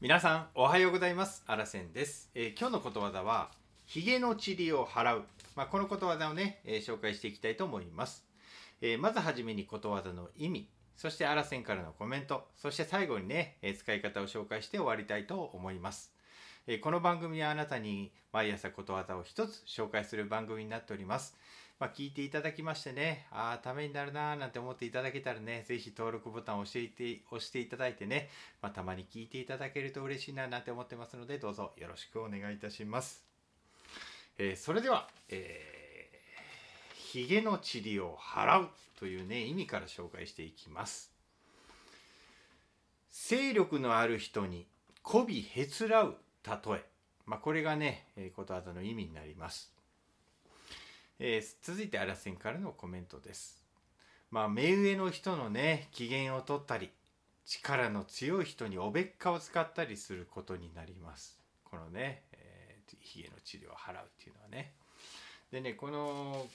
皆さんおはようございます。あらせんです、えー今日のことわざはひげの塵を払う、まあ、このことわざをね、えー紹介していきたいと思います、えーまずはじめにことわざの意味そしてあらせんからのコメントそして最後にね、えー使い方を紹介して終わりたいと思います。この番組はあなたに毎朝ことわざを一つ紹介する番組になっております。まあ、聞いていただきましてね、ああ、ためになるなーなんて思っていただけたらね、ぜひ登録ボタンを押していて押していただいてね、まあ、たまに聞いていただけると嬉しいななんて思ってますので、どうぞよろしくお願いいたします。えーそれでは、えー、ひげの塵を払うというね、意味から紹介していきます。勢力のある人に媚びへつらう例え、まあ、これがね、えーことわざの意味になります、えー続いてあらせんからのコメントです。まあ目上の人のね機嫌を取ったり力の強い人におべっかを使ったりすることになります。このね、えー、ひげの治療を払うっていうのはね。でねこの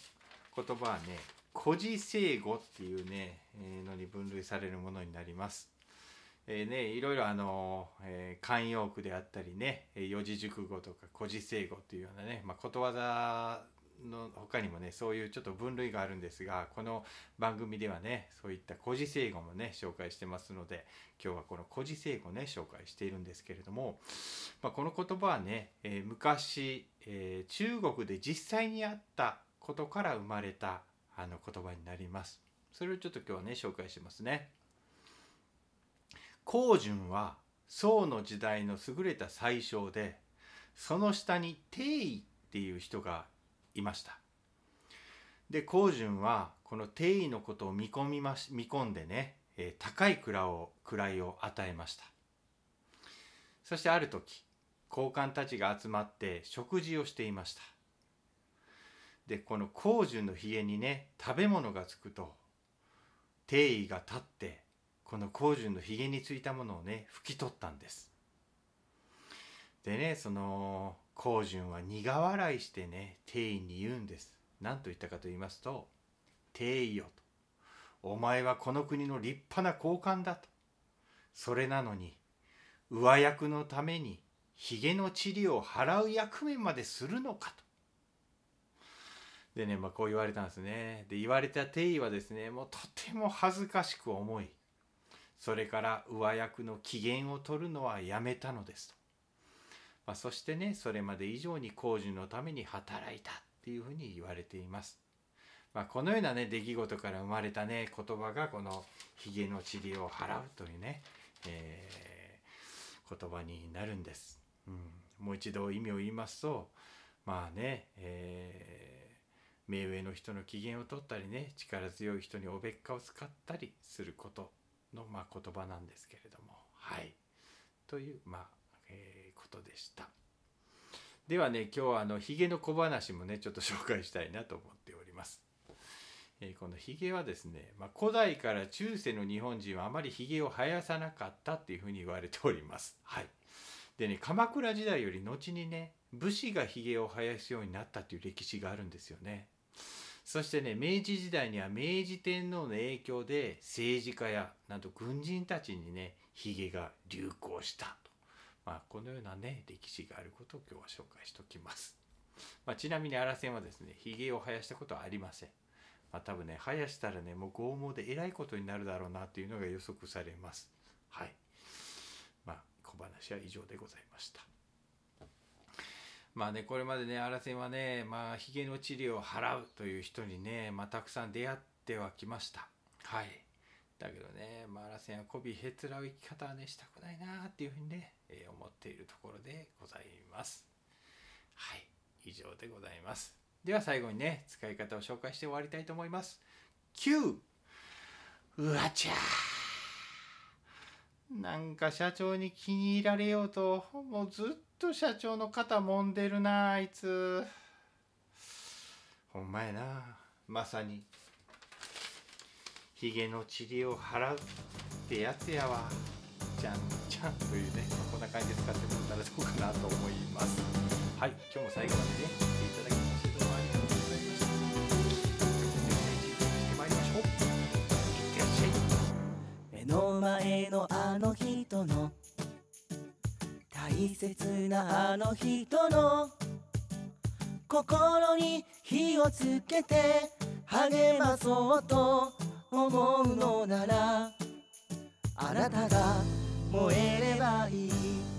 言葉はね孤児生語っていうね、えーのに分類されるものになります。えーね、いろいろあの、えー慣用句であったりね四字熟語とか古事成語っていうようなね、まあ、ことわざの他にもねそういうちょっと分類があるんですがこの番組ではねそういった古事成語もね紹介してますので今日はこの古事成語ね紹介しているんですけれども、まあ、この言葉はね、えー昔、えー中国で実際にあったことから生まれたあの言葉になります。それをちょっと今日はね紹介しますね。光順は宋の時代の優れた宰相でその下に帝位っていう人がいました。で光順はこの帝位のことを見込みまし見込んでね、えー高い位を位を与えました。そしてある時高官たちが集まって食事をしていました。でこの光順のひげにね食べ物がつくと帝位が立ってこの光順のひげについたものをね拭き取ったんです。でねその光順は苦笑いしてね帝位に言うんです。何と言ったかと言いますと「帝位よ」と「お前はこの国の立派な高官だ」と。それなのに上役のためにひげの塵を払う役目までするのかと。でねまあこう言われたんですね。で言われた帝位はですねもうとても恥ずかしく思いそれから上役の機嫌を取るのはやめたのですと、まあ、そしてねそれまで以上に工事のために働いたっていうふうに言われています、まあ、このようなね出来事から生まれたね言葉がこの「ひげの塵を払う」というね、えー言葉になるんです、うん、もう一度意味を言いますとまあね、えー目上の人の機嫌を取ったりね力強い人におべっかを使ったりすることの、まあ、言葉なんですけれども。はい。という、まあえーことでした。ではね今日はあのひげの小話もねちょっと紹介したいなと思っております、えーこのひげはですね、まあ、古代から中世の日本人はあまりひげを生やさなかったっていうふうに言われております。はい。でね鎌倉時代より後にね武士がひげを生やすようになったという歴史があるんですよね。そしてね明治時代には明治天皇の影響で政治家やなんと軍人たちにねひげが流行した、まあ、このようなね歴史があることを今日は紹介しておきます、まあ、ちなみに荒線はですねひげを生やしたことはありません、まあ、多分ね生やしたらねもう剛毛でえらいことになるだろうなっていうのが予測されます。はい。まあ小話は以上でございました。まあねこれまでね荒線はねまあひげの治療を払うという人にね、まあ、たくさん出会ってはきました。はい。だけどねまあ荒線は媚びへつらう生き方はねしたくないなっていうふうにね、えー思っているところでございます。はい以上でございます。では最後にね使い方を紹介して終わりたいと思います。9うわちゃー。なんか社長に気に入られようともうずっと社長の肩揉んでるなあいつ。ほんまやなまさに。ひげの塵を払うってやつやわ。じゃんじゃんというねまこんな感じで使ってもらったらどうかなと思います。はい今日も最後までね見ていただきましてどうもありがとうございましたしてまいりましょういってらっし目の前のあの人の大切なあの人の心に火をつけて励まそうと思うのならあなたが燃えればいい。